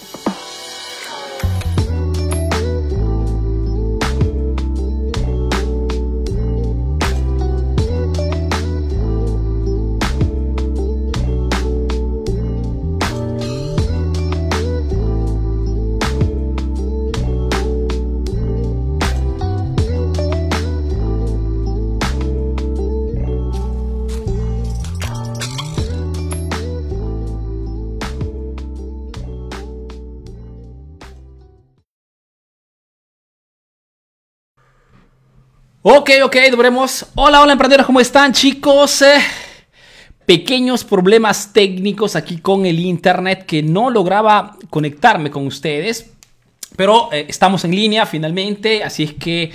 you Ok, ok, duremos. Hola, hola emprendedores, ¿cómo están chicos? Eh, pequeños problemas técnicos aquí con el internet que no lograba conectarme con ustedes, pero eh, estamos en línea finalmente, así es que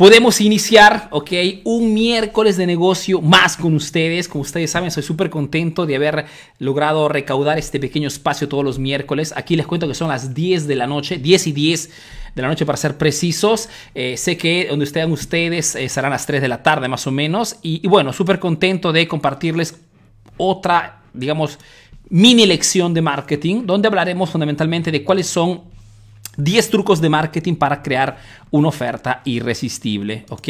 podemos iniciar, ok, un miércoles de negocio más con ustedes. Como ustedes saben, soy súper contento de haber logrado recaudar este pequeño espacio todos los miércoles. Aquí les cuento que son las 10 de la noche, 10 y 10 de la noche para ser precisos. Eh, sé que donde estén ustedes eh, serán las 3 de la tarde más o menos. Y, y bueno, súper contento de compartirles otra, digamos, mini lección de marketing, donde hablaremos fundamentalmente de cuáles son 10 trucos de marketing para crear una oferta irresistible, ¿ok?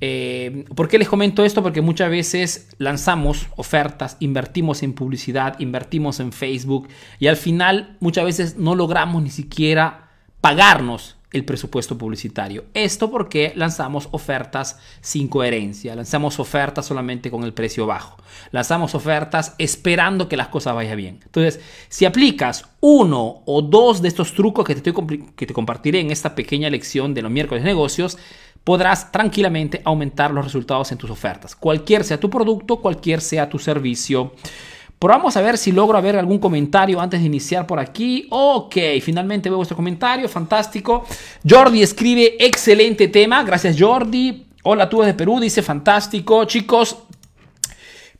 Eh, ¿Por qué les comento esto? Porque muchas veces lanzamos ofertas, invertimos en publicidad, invertimos en Facebook y al final muchas veces no logramos ni siquiera pagarnos el presupuesto publicitario. Esto porque lanzamos ofertas sin coherencia, lanzamos ofertas solamente con el precio bajo, lanzamos ofertas esperando que las cosas vayan bien. Entonces, si aplicas uno o dos de estos trucos que te, estoy, que te compartiré en esta pequeña lección de los miércoles de negocios, podrás tranquilamente aumentar los resultados en tus ofertas, cualquier sea tu producto, cualquier sea tu servicio. Probamos a ver si logro ver algún comentario antes de iniciar por aquí. Ok, finalmente veo vuestro comentario, fantástico. Jordi escribe, excelente tema, gracias Jordi. Hola, tú de Perú, dice, fantástico. Chicos,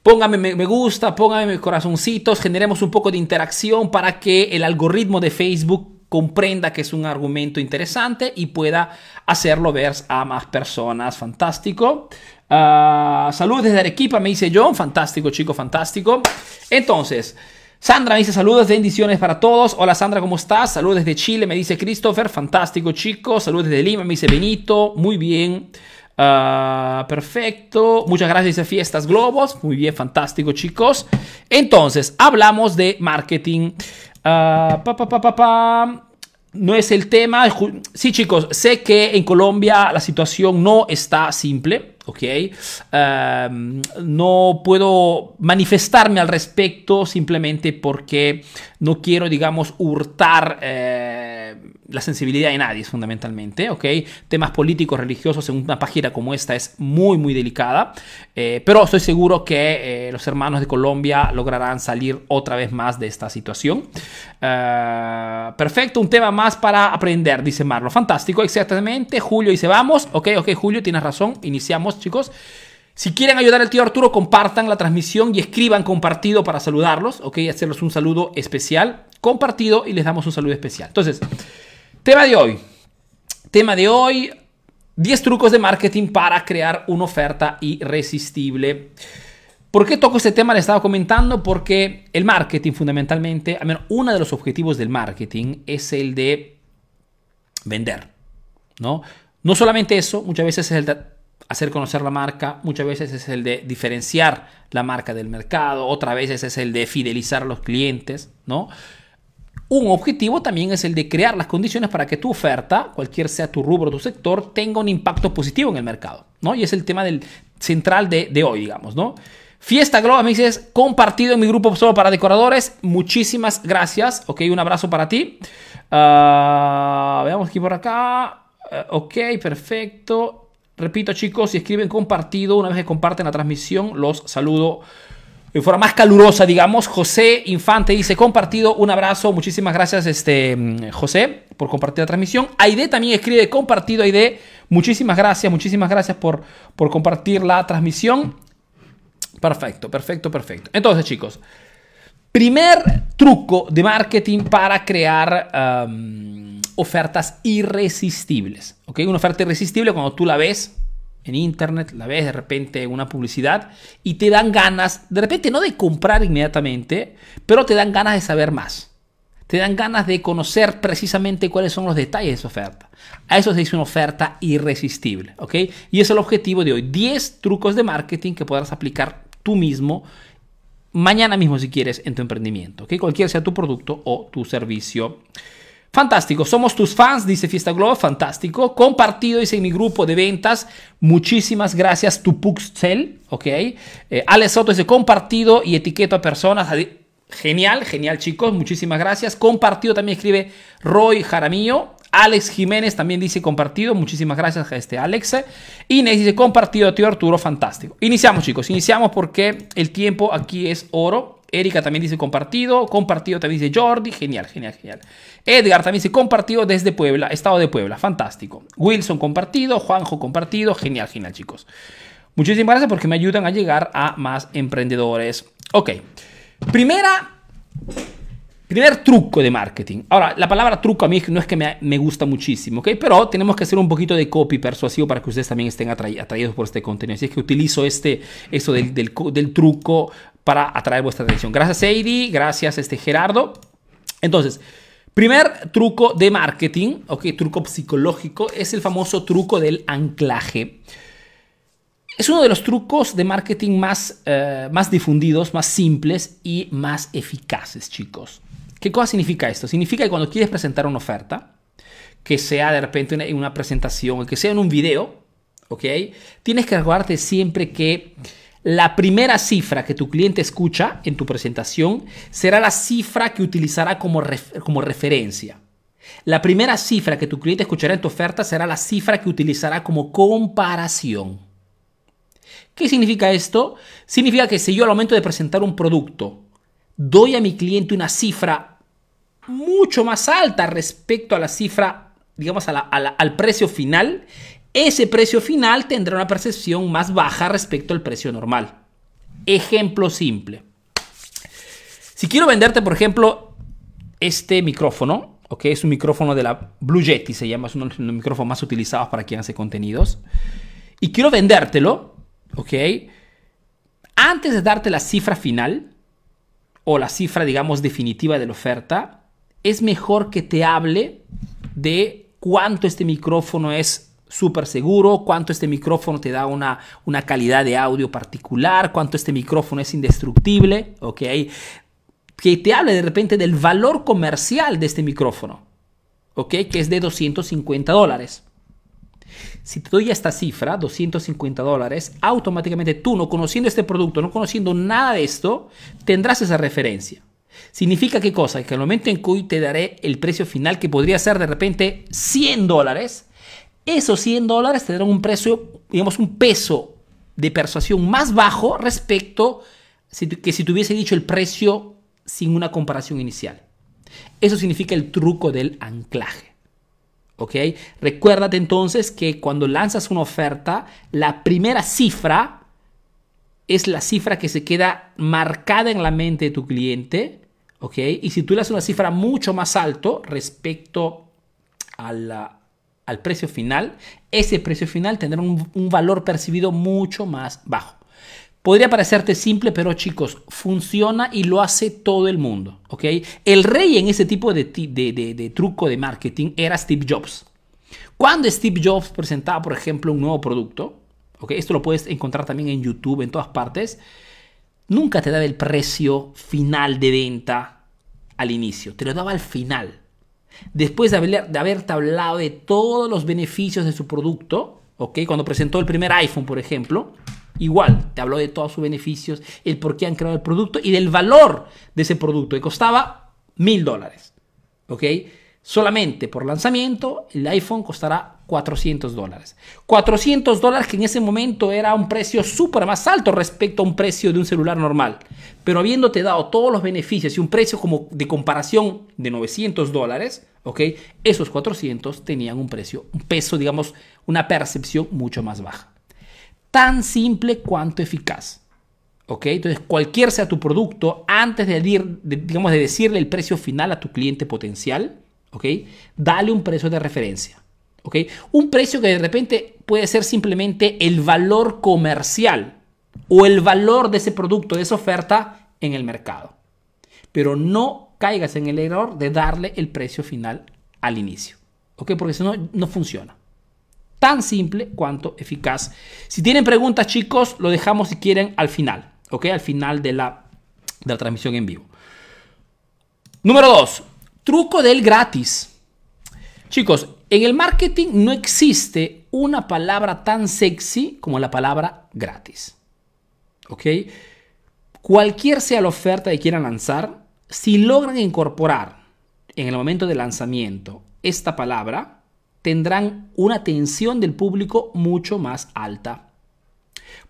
Póngame me, gusta, póngame corazoncitos, generemos un poco de interacción para que el algoritmo de Facebook comprenda que es un argumento interesante y pueda hacerlo ver a más personas. Fantástico. Uh, saludos desde Arequipa, me dice John. Fantástico, chico, fantástico. Entonces, Sandra me dice saludos, bendiciones para todos. Hola Sandra, ¿cómo estás? Saludos desde Chile, me dice Christopher. Fantástico, chico. Saludos desde Lima, me dice Benito. Muy bien. Uh, perfecto. Muchas gracias, dice Fiestas Globos. Muy bien, fantástico, chicos. Entonces, hablamos de marketing. Pa, no es el tema. Sí, chicos, sé que en Colombia la situación no está simple. ¿Ok? Em, no puedo manifestarme al respecto simplemente porque no quiero, digamos, hurtar eh, la sensibilidad de nadie, fundamentalmente, ¿ok? Temas políticos, religiosos en una página como esta es muy, muy delicada, eh, pero estoy seguro que eh, los hermanos de Colombia lograrán salir otra vez más de esta situación. perfecto, un tema más para aprender, dice Marlo. Fantástico, exactamente. Julio dice, vamos, ok, ok, Julio, tienes razón, iniciamos chicos. Si quieren ayudar al tío Arturo, compartan la transmisión y escriban compartido para saludarlos, ok, hacerles un saludo especial, compartido y les damos un saludo especial. Entonces, tema de hoy. Tema de hoy, 10 trucos de marketing para crear una oferta irresistible. ¿Por qué toco este tema? Le estaba comentando porque el marketing fundamentalmente, al menos uno de los objetivos del marketing es el de vender, ¿no? No solamente eso, muchas veces es el de hacer conocer la marca, muchas veces es el de diferenciar la marca del mercado, otras veces es el de fidelizar a los clientes, ¿no? Un objetivo también es el de crear las condiciones para que tu oferta, cualquier sea tu rubro, tu sector, tenga un impacto positivo en el mercado, ¿no? Y es el tema del central de, hoy, digamos, ¿no? Fiesta Global, me dices, compartido en mi grupo solo para decoradores. Muchísimas gracias. Ok, un abrazo para ti. Ah, veamos aquí por acá. Uh, ok, perfecto. Repito chicos, si escriben compartido, una vez que comparten la transmisión, los saludo en forma más calurosa, digamos. José Infante dice compartido, un abrazo, muchísimas gracias este, José por compartir la transmisión. Aide también escribe compartido, Aide, muchísimas gracias, muchísimas gracias por, por compartir la transmisión. Perfecto, perfecto, perfecto. Entonces chicos, primer truco de marketing para crear ofertas irresistibles. ¿ok? Una oferta irresistible cuando tú la ves en internet, la ves de repente en una publicidad y te dan ganas, de repente no de comprar inmediatamente, pero te dan ganas de saber más. te dan ganas de conocer precisamente cuáles son los detalles de esa oferta. A eso se dice una oferta irresistible, ¿ok? Y es el objetivo de hoy. 10 trucos de marketing que podrás aplicar tú mismo mañana mismo si quieres en tu emprendimiento, ¿ok? Cualquier sea tu producto o tu servicio. Fantástico, somos tus fans, dice Fiesta Globo, fantástico. Compartido, dice en mi grupo de ventas. Muchísimas gracias, tu Puxel, ¿ok? Eh, Alex Soto dice compartido y etiqueto a personas. Genial, genial chicos, muchísimas gracias. Compartido también escribe Roy Jaramillo. Alex Jiménez también dice compartido, muchísimas gracias a este Alex. Inés dice compartido, tío Arturo, fantástico. Iniciamos chicos, iniciamos porque el tiempo aquí es oro. Erika también dice compartido, compartido también dice Jordi, genial, genial, genial. Edgar también dice compartido desde Puebla, estado de Puebla, fantástico. Wilson compartido, Juanjo compartido, genial, genial chicos. Muchísimas gracias porque me ayudan a llegar a más emprendedores. Ok. Primera, primer truco de marketing. Ahora, la palabra truco a mí no es que me, gusta muchísimo, ¿ok? Pero tenemos que hacer un poquito de copy persuasivo para que ustedes también estén atraídos por este contenido. Así es que utilizo este, del, del, truco para atraer vuestra atención. Gracias, Heidi. Gracias, este Gerardo. Entonces, primer truco de marketing, ok, truco psicológico, es el famoso truco del anclaje. Es uno de los trucos de marketing más, eh, más difundidos, más simples y más eficaces, chicos. ¿Qué cosa significa esto? Significa que cuando quieres presentar una oferta, que sea de repente en una presentación, que sea en un video, ¿ok? Tienes que recordarte siempre que la primera cifra que tu cliente escucha en tu presentación será la cifra que utilizará como, como referencia. La primera cifra que tu cliente escuchará en tu oferta será la cifra que utilizará como comparación. ¿Qué significa esto? Significa que si yo al momento de presentar un producto doy a mi cliente una cifra mucho más alta respecto a la cifra, digamos, al precio final, ese precio final tendrá una percepción más baja respecto al precio normal. Ejemplo simple. Si quiero venderte, por ejemplo, este micrófono, ¿ok? Es un micrófono de la Blue Yeti, se llama, es uno de los micrófonos más utilizados para quien hace contenidos. Y quiero vendértelo, ¿ok? Antes de darte la cifra final o la cifra, digamos, definitiva de la oferta, es mejor que te hable de cuánto este micrófono es súper seguro, cuánto este micrófono te da una, una calidad de audio particular, cuánto este micrófono es indestructible, ¿ok? Que te hable de repente del valor comercial de este micrófono, ¿ok? Que es de 250 dólares. Si te doy esta cifra, 250 dólares, automáticamente tú, no conociendo este producto, no conociendo nada de esto, tendrás esa referencia. ¿Significa qué cosa? Que al momento en que te daré el precio final, que podría ser de repente 100 dólares, esos 100 dólares te darán un precio, digamos, un peso de persuasión más bajo respecto que si te hubiese dicho el precio sin una comparación inicial. Eso significa el truco del anclaje. ¿ok? Recuérdate entonces que cuando lanzas una oferta, la primera cifra es la cifra que se queda marcada en la mente de tu cliente, ¿ok? Y si tú le das una cifra mucho más alto respecto al precio final, ese precio final tendrá un valor percibido mucho más bajo. Podría parecerte simple, pero chicos, funciona y lo hace todo el mundo, ¿ok? El rey en ese tipo de, truco de marketing era Steve Jobs. Cuando Steve Jobs presentaba, por ejemplo, un nuevo producto. Esto lo puedes encontrar también en YouTube, en todas partes, nunca te daba el precio final de venta al inicio, te lo daba al final. Después de, haber, de haberte hablado de todos los beneficios de su producto, ¿ok? Cuando presentó el primer iPhone, por ejemplo, Igual, te habló de todos sus beneficios, el por qué han creado el producto y del valor de ese producto, que costaba mil dólares. ¿Ok? Solamente por lanzamiento, el iPhone costará 400 dólares. 400 dólares que en ese momento era un precio súper más alto respecto a un precio de un celular normal. Pero habiéndote dado todos los beneficios y un precio como de comparación de 900 dólares, ¿ok? Esos 400 tenían un precio, un peso, digamos, una percepción mucho más baja tan simple cuanto eficaz. ¿Ok? Entonces, cualquier sea tu producto, antes de, digamos, de decirle el precio final a tu cliente potencial, ¿ok? Dale un precio de referencia. ¿Ok? Un precio que de repente puede ser simplemente el valor comercial o el valor de ese producto, de esa oferta en el mercado. Pero no caigas en el error de darle el precio final al inicio. ¿Ok? Porque si no, no funciona. Tan simple cuanto eficaz. Si tienen preguntas, chicos, lo dejamos si quieren al final. ¿Ok? Al final de la, de la transmisión en vivo. Número 2. Truco del gratis. Chicos, en el marketing no existe una palabra tan sexy como la palabra gratis. ¿Ok? Cualquier sea la oferta que quieran lanzar, si logran incorporar en el momento de lanzamiento esta palabra, tendrán una atención del público mucho más alta.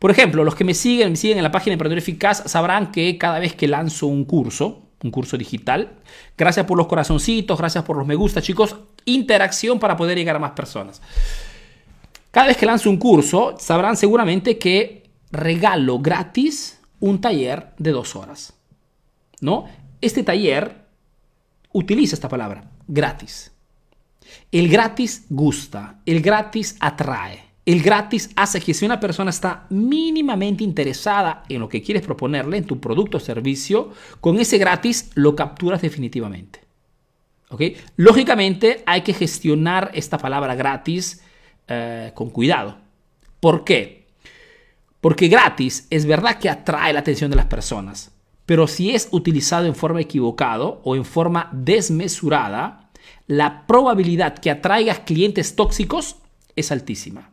Por ejemplo, los que me siguen, me siguen en la página Emprendedor Eficaz sabrán que cada vez que lanzo un curso, un curso digital, gracias por los corazoncitos, gracias por los me gusta, chicos, interacción para poder llegar a más personas. Cada vez que lanzo un curso, sabrán seguramente que regalo gratis un taller de dos horas. ¿No? Este taller utiliza esta palabra, gratis. El gratis gusta, el gratis atrae, el gratis hace que si una persona está mínimamente interesada en lo que quieres proponerle, en tu producto o servicio, con ese gratis lo capturas definitivamente. ¿Ok? Lógicamente hay que gestionar esta palabra gratis eh, con cuidado. ¿Por qué? Porque gratis es verdad que atrae la atención de las personas, pero si es utilizado en forma equivocada o en forma desmesurada, la probabilidad que atraigas clientes tóxicos es altísima.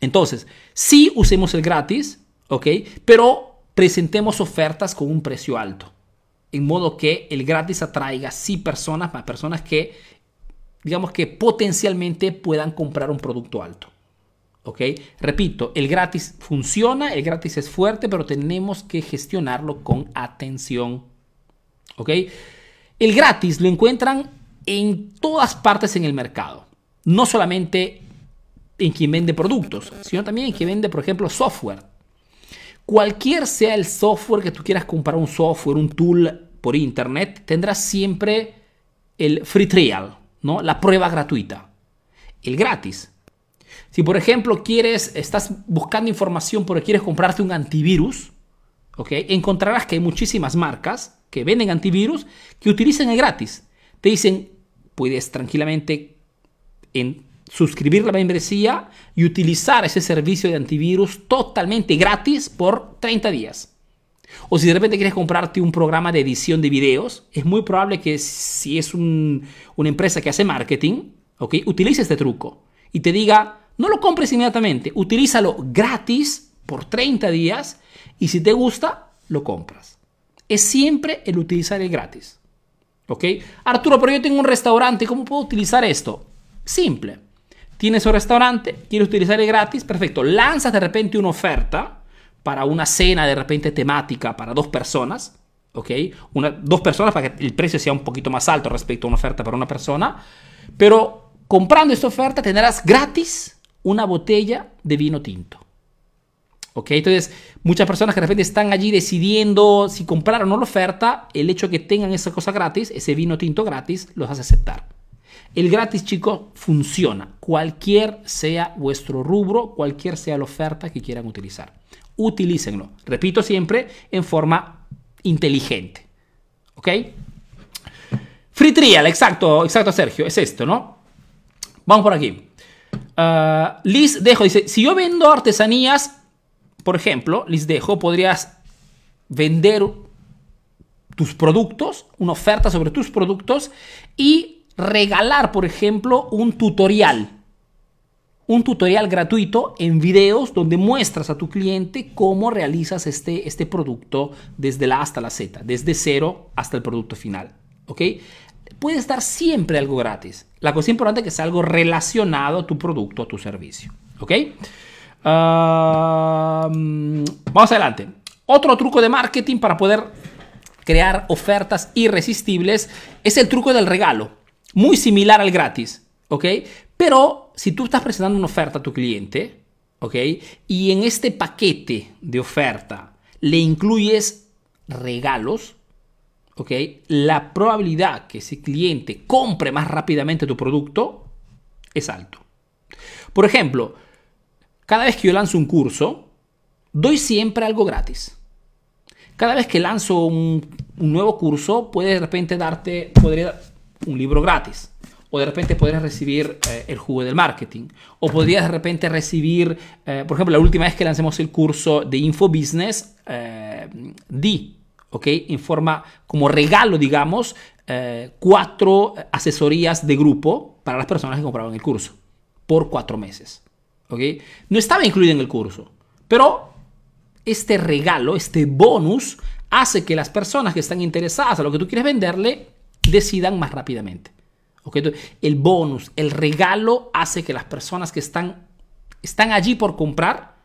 Entonces, sí usemos el gratis, ¿ok? Pero presentemos ofertas con un precio alto. En modo que el gratis atraiga sí personas, más personas que, digamos que potencialmente puedan comprar un producto alto. ¿ok? Repito, el gratis funciona, el gratis es fuerte, pero tenemos que gestionarlo con atención, ¿ok? El gratis lo encuentran en todas partes en el mercado, no solamente en quien vende productos, sino también en quien vende, por ejemplo, software. Cualquier sea el software que tú quieras comprar, un software, un tool por internet, tendrás siempre el free trial, ¿no? La prueba gratuita. El gratis si por ejemplo quieres, estás buscando información porque quieres comprarte un antivirus, ¿ok? encontrarás que hay muchísimas marcas que venden antivirus que utilizan el gratis. Te dicen, puedes tranquilamente en suscribir la membresía y utilizar ese servicio de antivirus totalmente gratis por 30 días. O si de repente quieres comprarte un programa de edición de videos, es muy probable que si es una empresa que hace marketing, ¿ok? utilice este truco y te diga, no lo compres inmediatamente, utilízalo gratis por 30 días y si te gusta, lo compras. Es siempre el utilizar el gratis. ¿Ok? Arturo, pero yo tengo un restaurante, ¿cómo puedo utilizar esto? Simple. Tienes un restaurante, quieres utilizar el gratis, perfecto. Lanzas de repente una oferta para una cena de repente temática para dos personas, ¿ok? Una, dos personas para que el precio sea un poquito más alto respecto a una oferta para una persona, pero comprando esta oferta tendrás gratis una botella de vino tinto. ¿Ok? Entonces, muchas personas que de repente están allí decidiendo si comprar o no la oferta, el hecho de que tengan esa cosa gratis, ese vino tinto gratis, los hace aceptar. El gratis, chicos, funciona. Cualquier sea vuestro rubro, cualquier sea la oferta que quieran utilizar. Utilícenlo. Repito siempre, en forma inteligente. ¿Ok? Free trial, exacto, exacto, Sergio. Es esto, ¿no? Vamos por aquí. Uh, Liz Dejo dice, si yo vendo artesanías, por ejemplo, Liz Dejo, podrías vender tus productos, una oferta sobre tus productos y regalar, por ejemplo, un tutorial. Un tutorial gratuito en videos donde muestras a tu cliente cómo realizas este, este producto desde la A hasta la Z, desde cero hasta el producto final. ¿Ok? puede estar siempre algo gratis. La cosa importante es que sea algo relacionado a tu producto, a tu servicio. ¿Ok? vamos adelante. Otro truco de marketing para poder crear ofertas irresistibles es el truco del regalo. Muy similar al gratis. ¿Ok? Pero si tú estás presentando una oferta a tu cliente, ¿ok? Y en este paquete de oferta le incluyes regalos, la probabilidad que ese cliente compre más rápidamente tu producto es alto. Por ejemplo, cada vez que yo lanzo un curso, doy siempre algo gratis. Cada vez que lanzo un, nuevo curso, puede de repente darte, podría un libro gratis. O de repente podrías recibir eh, el jugo del marketing. O podrías de repente recibir, eh, por ejemplo, la última vez que lancemos el curso de Infobusiness, eh, di, ¿ok? En forma como regalo, digamos, cuatro asesorías de grupo para las personas que compraban el curso por cuatro meses. ¿ok? No estaba incluido en el curso, pero este regalo, este bonus, hace que las personas que están interesadas a lo que tú quieres venderle decidan más rápidamente. el bonus, el regalo hace que las personas que están, están allí por comprar,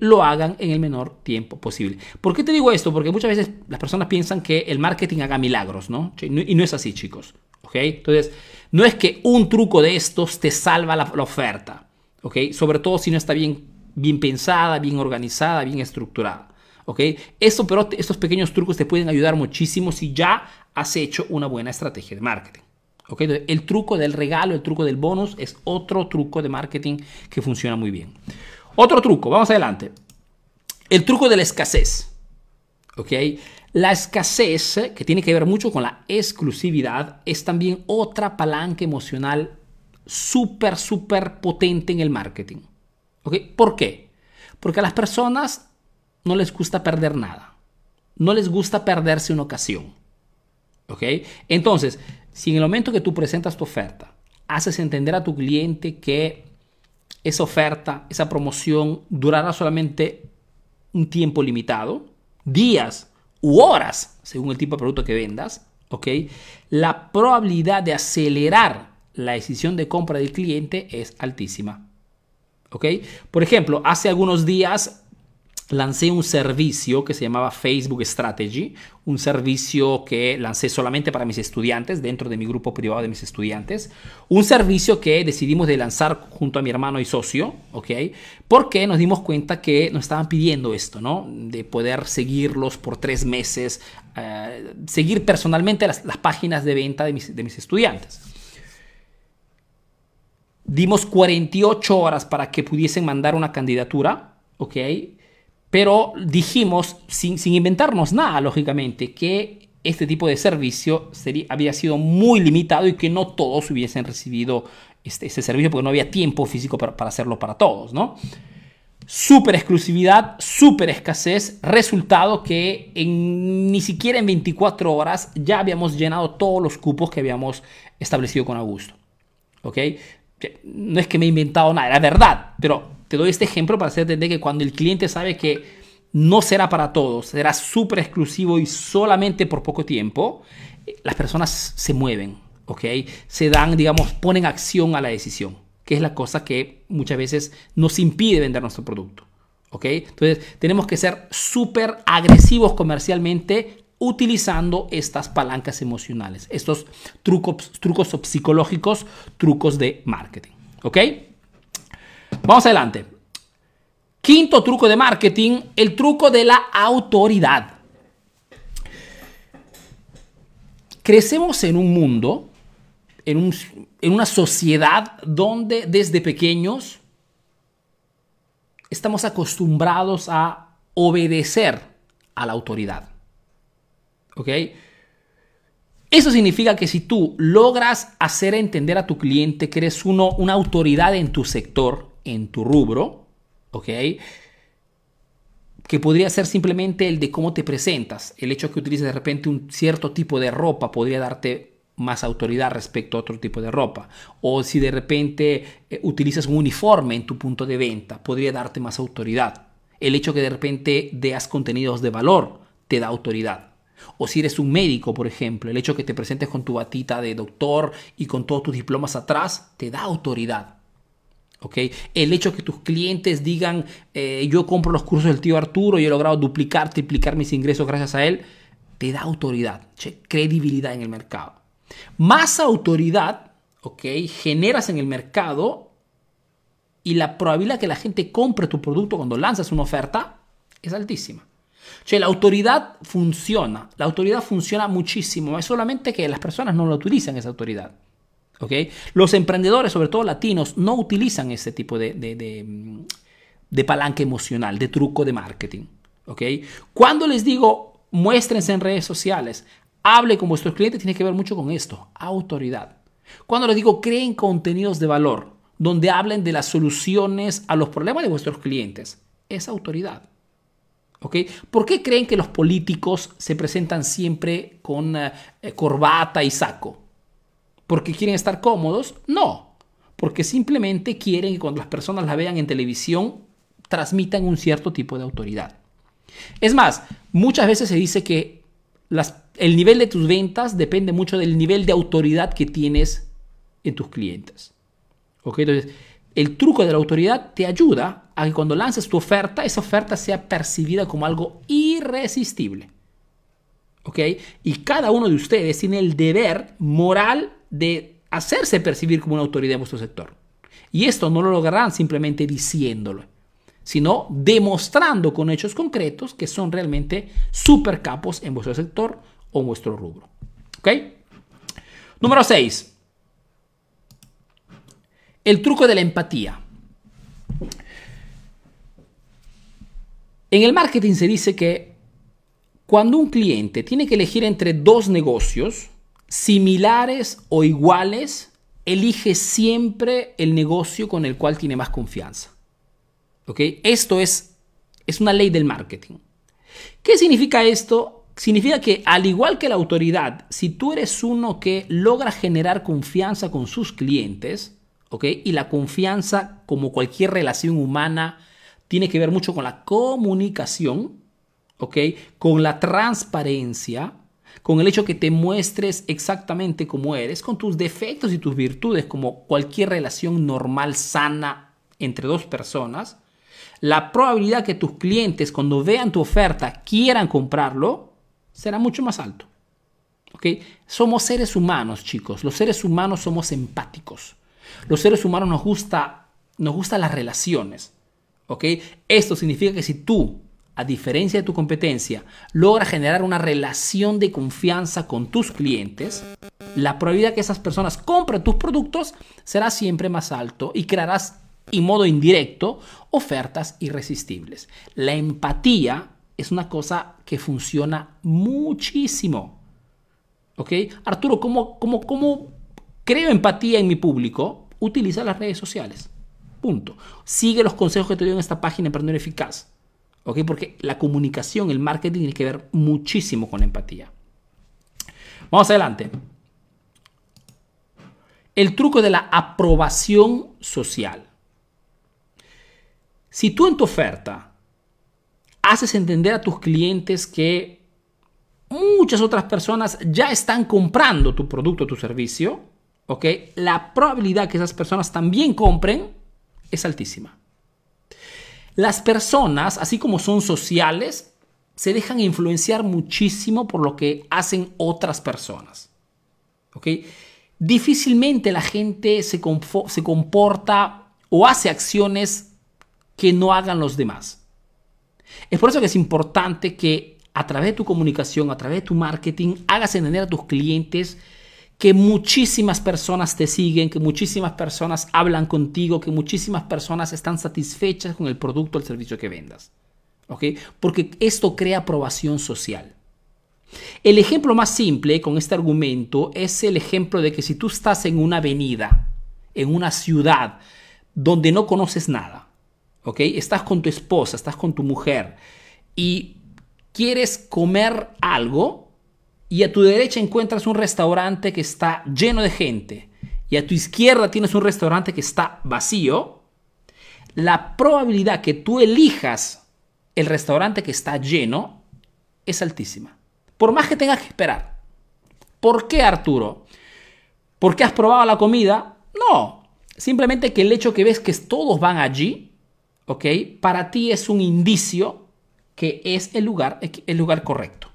lo hagan en el menor tiempo posible. ¿Por qué te digo esto? Porque muchas veces las personas piensan que el marketing haga milagros, ¿no? Y no es así, chicos. Entonces, no es que un truco de estos te salva la, oferta. Sobre todo si no está bien, bien pensada, bien organizada, bien estructurada. ¿ok? Esto, pero estos pequeños trucos te pueden ayudar muchísimo si ya has hecho una buena estrategia de marketing. el truco del regalo, el truco del bonus es otro truco de marketing que funciona muy bien. Otro truco, vamos adelante. El truco de la escasez. La escasez, que tiene que ver mucho con la exclusividad, es también otra palanca emocional súper, súper potente en el marketing. ¿Por qué? Porque a las personas no les gusta perder nada. No les gusta perderse una ocasión. ¿Ok? Entonces, si en el momento que tú presentas tu oferta, haces entender a tu cliente que esa oferta, esa promoción durará solamente un tiempo limitado, días u horas, según el tipo de producto que vendas, ¿ok? La probabilidad de acelerar la decisión de compra del cliente es altísima. ¿Ok? Por ejemplo, hace algunos días lancé un servicio que se llamaba Facebook Strategy, un servicio que lancé solamente para mis estudiantes, dentro de mi grupo privado de mis estudiantes, un servicio que decidimos de lanzar junto a mi hermano y socio, ¿ok? Porque nos dimos cuenta que nos estaban pidiendo esto, ¿no? De poder seguirlos por tres meses, eh, seguir personalmente las, páginas de venta de mis, de mis estudiantes. Dimos 48 horas para que pudiesen mandar una candidatura, ¿ok? Pero dijimos, sin, inventarnos nada, lógicamente, que este tipo de servicio había sido muy limitado y que no todos hubiesen recibido este, este servicio porque no había tiempo físico para, hacerlo para todos, ¿no? Súper exclusividad, súper escasez, resultado que en, ni siquiera en 24 horas ya habíamos llenado todos los cupos que habíamos establecido con Augusto. ¿Ok? No es que me he inventado nada, era verdad, pero te doy este ejemplo para hacer entender que cuando el cliente sabe que no será para todos, será súper exclusivo y solamente por poco tiempo, eh, las personas se mueven, ¿ok? Se dan, digamos, ponen acción a la decisión, que es la cosa que muchas veces nos impide vender nuestro producto, ¿ok? Entonces, tenemos que ser súper agresivos comercialmente utilizando estas palancas emocionales, estos trucos, trucos psicológicos, trucos de marketing. ¿Ok? Vamos adelante. Quinto truco de marketing, el truco de la autoridad. Crecemos en un mundo, en, en una sociedad donde desde pequeños estamos acostumbrados a obedecer a la autoridad. ¿Ok? Eso significa que si tú logras hacer entender a tu cliente que eres uno, una autoridad en tu sector, en tu rubro, ¿ok? Que podría ser simplemente el de cómo te presentas. El hecho que utilices de repente un cierto tipo de ropa podría darte más autoridad respecto a otro tipo de ropa. O si de repente eh, utilizas un uniforme en tu punto de venta, podría darte más autoridad. El hecho que de repente deas contenidos de valor te da autoridad. O si eres un médico, por ejemplo, el hecho que te presentes con tu batita de doctor y con todos tus diplomas atrás, te da autoridad. ¿Okay? El hecho que tus clientes digan, eh, yo compro los cursos del tío Arturo y he logrado duplicar, triplicar mis ingresos gracias a él, te da autoridad, credibilidad en el mercado. Más autoridad, ¿ok? Generas en el mercado y la probabilidad que la gente compre tu producto cuando lanzas una oferta es altísima. Cioè la autoridad funciona, la autoridad funciona muchísimo, es solamente que las personas no lo utilizan esa autoridad. ¿okay? Los emprendedores, sobre todo latinos, no utilizan ese tipo de, de, palanca emocional, de truco de marketing. ¿Ok? Cuando les digo muéstrense en redes sociales, hable con vuestros clientes, tiene que ver mucho con esto, autoridad. Cuando les digo creen contenidos de valor, donde hablen de las soluciones a los problemas de vuestros clientes, es autoridad. ¿Por qué creen que los políticos se presentan siempre con eh, corbata y saco? ¿Porque quieren estar cómodos? No, porque simplemente quieren que cuando las personas la vean en televisión transmitan un cierto tipo de autoridad. Es más, muchas veces se dice que el nivel de tus ventas depende mucho del nivel de autoridad que tienes en tus clientes. ¿Ok? Entonces, el truco de la autoridad te ayuda a que cuando lances tu oferta, esa oferta sea percibida como algo irresistible. ¿Ok? Y cada uno de ustedes tiene el deber moral de hacerse percibir como una autoridad en vuestro sector. Y esto no lo lograrán simplemente diciéndolo, sino demostrando con hechos concretos que son realmente super capos en vuestro sector o en vuestro rubro. ¿Ok? Número 6. El truco de la empatía. En el marketing se dice que cuando un cliente tiene que elegir entre dos negocios similares o iguales, elige siempre el negocio con el cual tiene más confianza. Esto es, es una ley del marketing. ¿Qué significa esto? Significa que al igual que la autoridad, si tú eres uno que logra generar confianza con sus clientes, y la confianza, como cualquier relación humana, tiene que ver mucho con la comunicación, ¿ok? Con la transparencia, con el hecho que te muestres exactamente como eres, con tus defectos y tus virtudes, como cualquier relación normal, sana entre dos personas, la probabilidad que tus clientes cuando vean tu oferta quieran comprarlo será mucho más alto. ¿ok? Somos seres humanos, chicos. Los seres humanos somos empáticos. Los seres humanos nos gusta, nos gustan las relaciones. ¿Ok? Esto significa que si tú, a diferencia de tu competencia, logras generar una relación de confianza con tus clientes, la probabilidad que esas personas compren tus productos será siempre más alto y crearás, en modo indirecto, ofertas irresistibles. La empatía es una cosa que funciona muchísimo. ¿Ok? Arturo, ¿cómo, cómo, cómo creo empatía en mi público? utiliza las redes sociales. Sigue los consejos que te doy en esta página Emprendedor Eficaz. ¿Ok? Porque la comunicación, el marketing tiene que ver muchísimo con la empatía. Vamos adelante. El truco de la aprobación social. Si tú en tu oferta haces entender a tus clientes que muchas otras personas ya están comprando tu producto o tu servicio, ¿ok? La probabilidad que esas personas también compren es altísima. Las personas, así como son sociales, se dejan influenciar muchísimo por lo que hacen otras personas. ¿ok? Difícilmente la gente se, se comporta o hace acciones que no hagan los demás. Es por eso que es importante que a través de tu comunicación, a través de tu marketing, hagas entender a tus clientes que muchísimas personas te siguen, que muchísimas personas hablan contigo, que muchísimas personas están satisfechas con el producto o el servicio que vendas. ¿Ok? Porque esto crea aprobación social. El ejemplo más simple con este argumento es el ejemplo de que si tú estás en una avenida, en una ciudad donde no conoces nada, ¿ok? Estás con tu esposa, estás con tu mujer y quieres comer algo, y a tu derecha encuentras un restaurante que está lleno de gente y a tu izquierda tienes un restaurante que está vacío, la probabilidad que tú elijas el restaurante que está lleno es altísima. Por más que tengas que esperar. ¿Por qué, Arturo? ¿Por qué has probado la comida? No. Simplemente que el hecho que ves que todos van allí, ¿ok? Para ti es un indicio que es el lugar, el lugar correcto.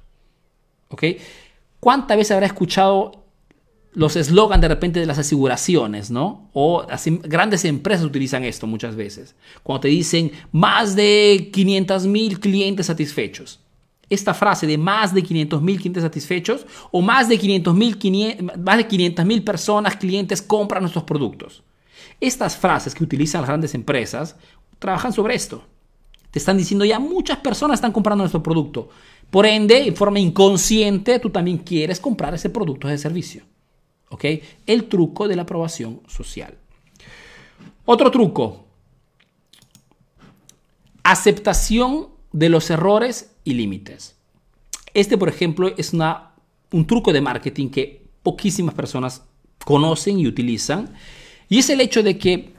¿Ok? ¿Cuántas veces habrá escuchado los eslogans de repente de las aseguraciones, ¿no? O grandes empresas utilizan esto muchas veces. Cuando te dicen más de 500 mil clientes satisfechos. Esta frase de más de 500 mil clientes satisfechos o más de 500 mil personas, clientes compran nuestros productos. Estas frases que utilizan las grandes empresas trabajan sobre esto. Te están diciendo ya muchas personas están comprando nuestro producto. Por ende, en forma inconsciente, tú también quieres comprar ese producto ese servicio. ¿Ok? El truco de la aprobación social. Otro truco. Aceptación de los errores y límites. Este, por ejemplo, es una, un truco de marketing que poquísimas personas conocen y utilizan. Y es el hecho de que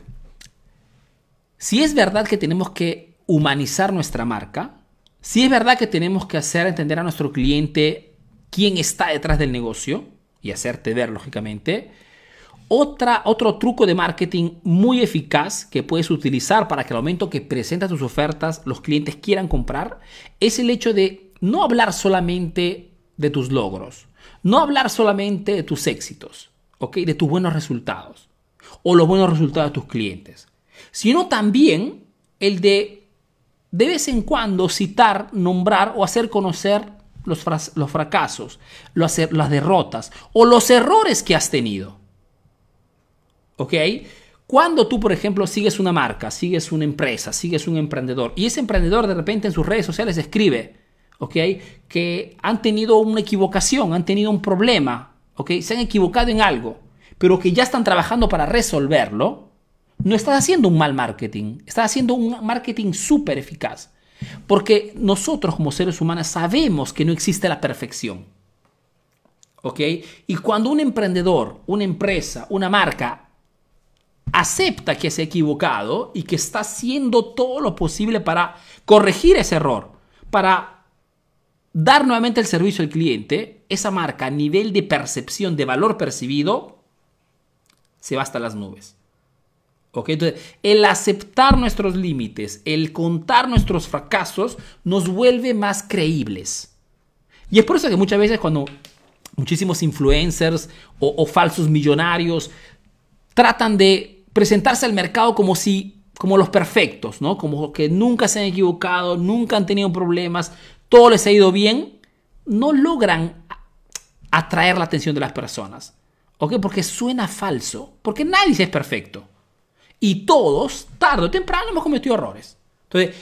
si es verdad que tenemos que humanizar nuestra marca, si es verdad que tenemos que hacer entender a nuestro cliente quién está detrás del negocio y hacerte ver, lógicamente, otra, otro truco de marketing muy eficaz que puedes utilizar para que al momento que presentas tus ofertas los clientes quieran comprar es el hecho de no hablar solamente de tus logros, no hablar solamente de tus éxitos, de tus buenos resultados o los buenos resultados de tus clientes, sino también el de de vez en cuando citar, nombrar o hacer conocer los, los fracasos, las derrotas o los errores que has tenido. ¿Ok? Cuando tú, por ejemplo, sigues una marca, sigues una empresa, sigues un emprendedor y ese emprendedor de repente en sus redes sociales escribe, ¿ok? Que han tenido una equivocación, han tenido un problema, ¿ok? Se han equivocado en algo, pero que ya están trabajando para resolverlo, no estás haciendo un mal marketing, estás haciendo un marketing súper eficaz. Porque nosotros como seres humanos sabemos que no existe la perfección. ¿Ok? Y cuando un emprendedor, una empresa, una marca acepta que se ha equivocado y que está haciendo todo lo posible para corregir ese error, para dar nuevamente el servicio al cliente, esa marca a nivel de percepción de valor percibido se va hasta las nubes. Entonces, el aceptar nuestros límites, el contar nuestros fracasos, nos vuelve más creíbles. Y es por eso que muchas veces cuando muchísimos influencers o, falsos millonarios tratan de presentarse al mercado como si como los perfectos, ¿no? Como que nunca se han equivocado, nunca han tenido problemas, todo les ha ido bien, no logran atraer la atención de las personas. ¿Ok? Porque suena falso, porque nadie es perfecto. Y todos, tarde o temprano, hemos cometido errores. Entonces,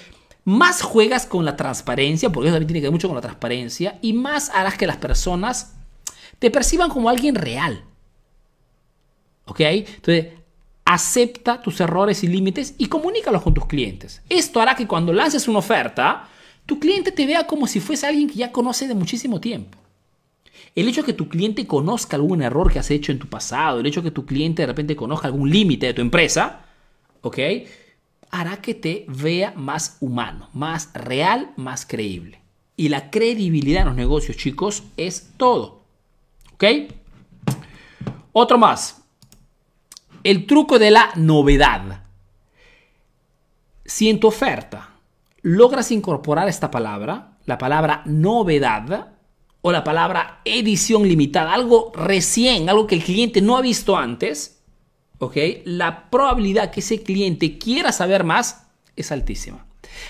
más juegas con la transparencia, porque eso también tiene que ver mucho con la transparencia, y más harás que las personas te perciban como alguien real. ¿Ok? Entonces, acepta tus errores y límites y comunícalos con tus clientes. Esto hará que cuando lances una oferta, tu cliente te vea como si fuese alguien que ya conoce de muchísimo tiempo. El hecho de que tu cliente conozca algún error que has hecho en tu pasado, el hecho de que tu cliente de repente conozca algún límite de tu empresa, ¿ok? Hará que te vea más humano, más real, más creíble. Y la credibilidad en los negocios, chicos, es todo. ¿Ok? Otro más. El truco de la novedad. Si en tu oferta logras incorporar esta palabra, la palabra novedad, o la palabra edición limitada, algo recién, algo que el cliente no ha visto antes, La probabilidad que ese cliente quiera saber más es altísima.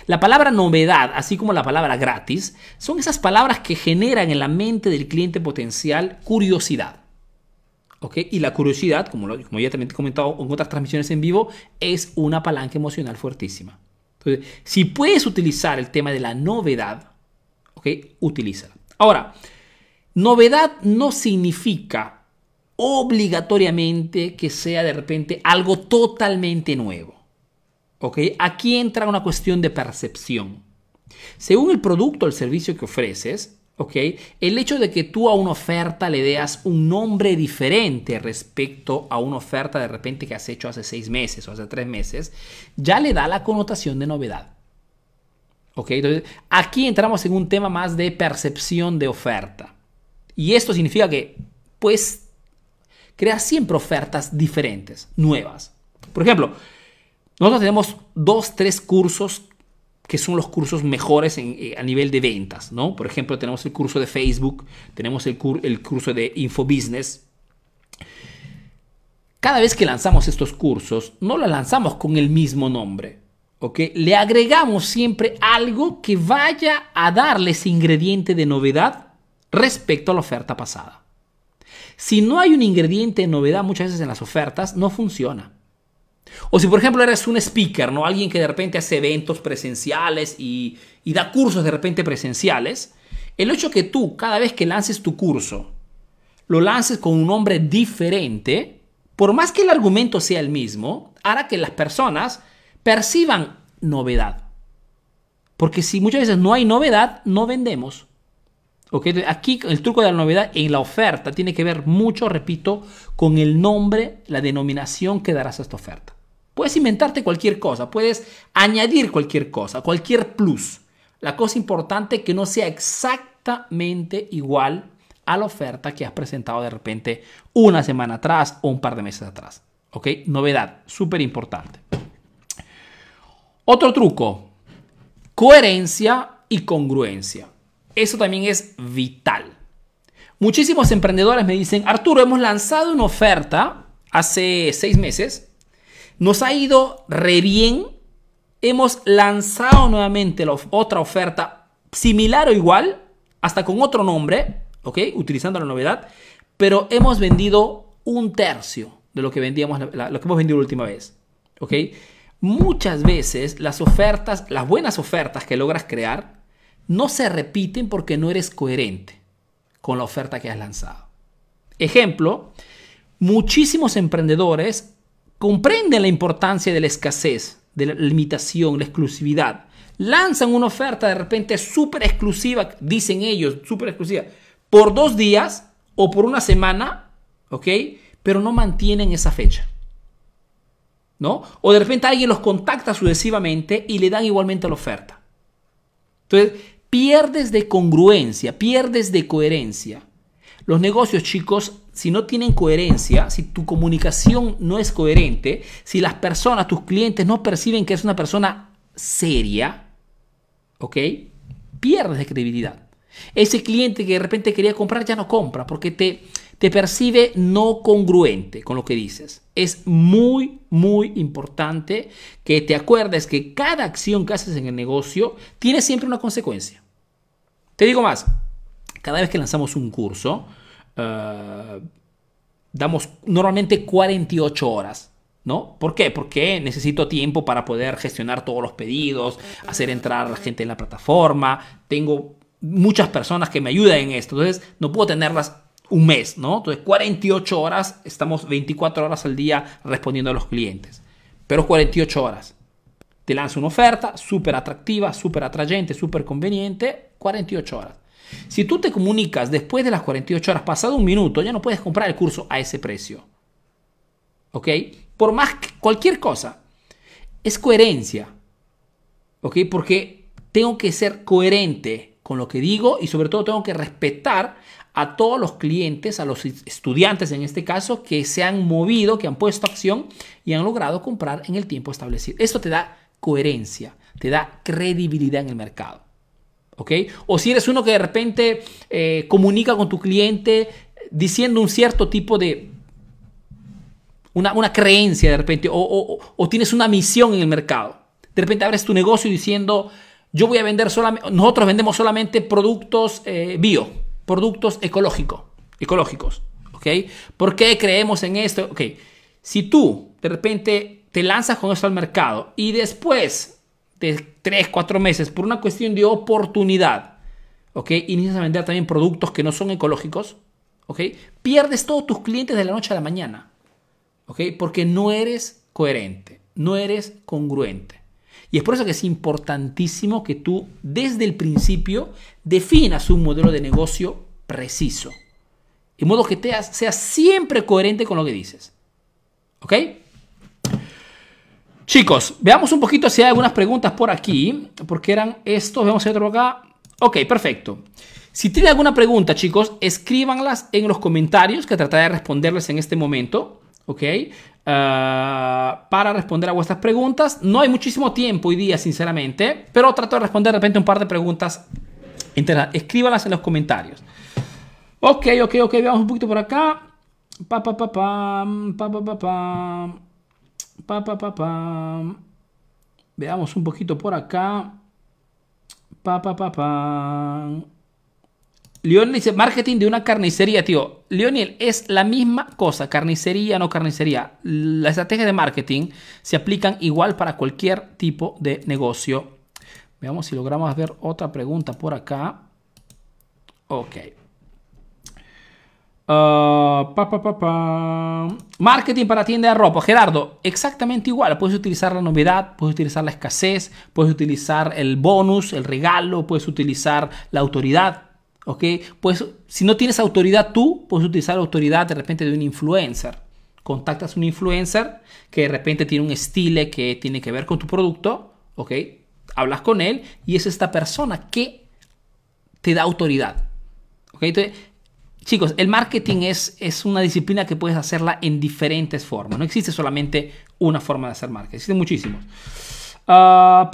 La palabra novedad, así como la palabra gratis, son esas palabras que generan en la mente del cliente potencial curiosidad. Y la curiosidad, como, como ya también te he comentado en otras transmisiones en vivo, es una palanca emocional fuertísima. Entonces, si puedes utilizar el tema de la novedad, ¿ok? Utilízala. Ahora, novedad no significa obligatoriamente que sea de repente algo totalmente nuevo. ¿Ok? Aquí entra una cuestión de percepción. Según el producto o el servicio que ofreces, ¿ok? El hecho de que tú a una oferta le deas un nombre diferente respecto a una oferta de repente que has hecho hace seis meses o hace tres meses, ya le da la connotación de novedad. ¿Ok? Aquí entramos en un tema más de percepción de oferta. Y esto significa que puedes crear siempre ofertas diferentes, nuevas. Por ejemplo, nosotros tenemos dos, tres cursos que son los cursos mejores eh, a nivel de ventas, ¿no? Por ejemplo, tenemos el curso de Facebook, tenemos el, el curso de Infobusiness. Cada vez que lanzamos estos cursos, no lo lanzamos con el mismo nombre. Le agregamos siempre algo que vaya a darle ese ingrediente de novedad respecto a la oferta pasada. Si no hay un ingrediente de novedad muchas veces en las ofertas, no funciona. O si por ejemplo eres un speaker, ¿no? Alguien que de repente hace eventos presenciales y, y da cursos de repente presenciales, el hecho que tú cada vez que lances tu curso, lo lances con un nombre diferente, por más que el argumento sea el mismo, hará que las personas perciban novedad. Porque si muchas veces no hay novedad, no vendemos. Aquí el truco de la novedad en la oferta tiene que ver mucho, repito, con el nombre, la denominación que darás a esta oferta. Puedes inventarte cualquier cosa, puedes añadir cualquier cosa, cualquier plus. La cosa importante es que no sea exactamente igual a la oferta que has presentado de repente una semana atrás o un par de meses atrás. ¿Ok? Novedad, súper importante. Otro truco, coherencia y congruencia. Eso también es vital. Muchísimos emprendedores me dicen, Arturo, hemos lanzado una oferta hace seis meses, nos ha ido re bien, hemos lanzado nuevamente la otra oferta similar o igual, hasta con otro nombre, ¿ok? Utilizando la novedad, pero hemos vendido un tercio de lo que vendíamos, lo que hemos vendido la última vez, ¿ok? Muchas veces las ofertas, las buenas ofertas que logras crear, no se repiten porque no eres coherente con la oferta que has lanzado. Ejemplo, muchísimos emprendedores comprenden la importancia de la escasez, de la limitación, la exclusividad. Lanzan una oferta de repente súper exclusiva, dicen ellos, súper exclusiva, por dos días o por una semana, ¿ok? Pero no mantienen esa fecha. ¿No? O de repente alguien los contacta sucesivamente y le dan igualmente la oferta. Entonces, pierdes de congruencia, pierdes de coherencia. Los negocios, chicos, si no tienen coherencia, si tu comunicación no es coherente, si las personas, tus clientes no perciben que es una persona seria, ¿ok? Pierdes de credibilidad. Ese cliente que de repente quería comprar ya no compra porque te, te percibe no congruente con lo que dices. Es muy, muy importante que te acuerdes que cada acción que haces en el negocio tiene siempre una consecuencia. Te digo más, cada vez que lanzamos un curso, eh, damos normalmente 48 horas. ¿No? ¿Por qué? Porque necesito tiempo para poder gestionar todos los pedidos, hacer entrar a la gente en la plataforma. Tengo muchas personas que me ayudan en esto. Entonces, no puedo tenerlas un mes, ¿no? Entonces, 48 horas, estamos 24 horas al día respondiendo a los clientes. Pero 48 horas. Te lanzo una oferta súper atractiva, súper atrayente, súper conveniente, 48 horas. Si tú te comunicas después de las 48 horas, pasado un minuto, ya no puedes comprar el curso a ese precio. ¿Ok? Por más que cualquier cosa, es coherencia. ¿Ok? Porque tengo que ser coherente con lo que digo y sobre todo tengo que respetar a todos los clientes, a los estudiantes en este caso, que se han movido, que han puesto acción y han logrado comprar en el tiempo establecido. Esto te da coherencia, te da credibilidad en el mercado. ¿Ok? O si eres uno que de repente eh, comunica con tu cliente diciendo un cierto tipo de... Una, creencia de repente, o, tienes una misión en el mercado. De repente abres tu negocio diciendo, yo voy a vender solamente, nosotros vendemos solamente productos eh, bio productos ecológicos, ecológicos. ¿Ok? ¿Por qué creemos en esto? Ok, si tú de repente te lanzas con esto al mercado y después de 3, 4 meses, por una cuestión de oportunidad, ¿ok? Inicias a vender también productos que no son ecológicos, ¿ok? Pierdes todos tus clientes de la noche a la mañana, ¿ok? Porque no eres coherente, no eres congruente. Y es por eso que es importantísimo que tú desde el principio definas un modelo de negocio preciso. De modo que seas siempre coherente con lo que dices. ¿Ok? Chicos, veamos un poquito si hay algunas preguntas por aquí, porque eran estos. Vamos a ver otro acá. Ok, perfecto. Si tienen alguna pregunta, chicos, escríbanlas en los comentarios que trataré de responderles en este momento. ¿Ok? Ah, para responder a vuestras preguntas. No hay muchísimo tiempo hoy día, sinceramente, pero trato de responder de repente un par de preguntas. Escríbalas en los comentarios. Ok, ok, ok, veamos un poquito por acá. Pa, pa, pa, pam, pa, pa, pa, pam. Pa, pa, pa, pam. Veamos un poquito por acá. Pa, pa, pa, pam. Lionel dice, marketing de una carnicería, tío. Lionel, es la misma cosa, carnicería, no carnicería. Las estrategias de marketing se aplican igual para cualquier tipo de negocio. Veamos si logramos ver otra pregunta por acá. Ok. Pa, Marketing para tienda de ropa. Gerardo, exactamente igual. Puedes utilizar la novedad, puedes utilizar la escasez, puedes utilizar el bonus, el regalo, puedes utilizar la autoridad. ¿Ok? Pues si no tienes autoridad tú, puedes utilizar la autoridad de repente de un influencer. Contactas a un influencer que de repente tiene un estilo que tiene que ver con tu producto. ¿Ok? Hablas con él y es esta persona que te da autoridad. ¿Ok? Entonces, chicos, el marketing es, es una disciplina que puedes hacerla en diferentes formas. No existe solamente una forma de hacer marketing, existen muchísimos. Uh,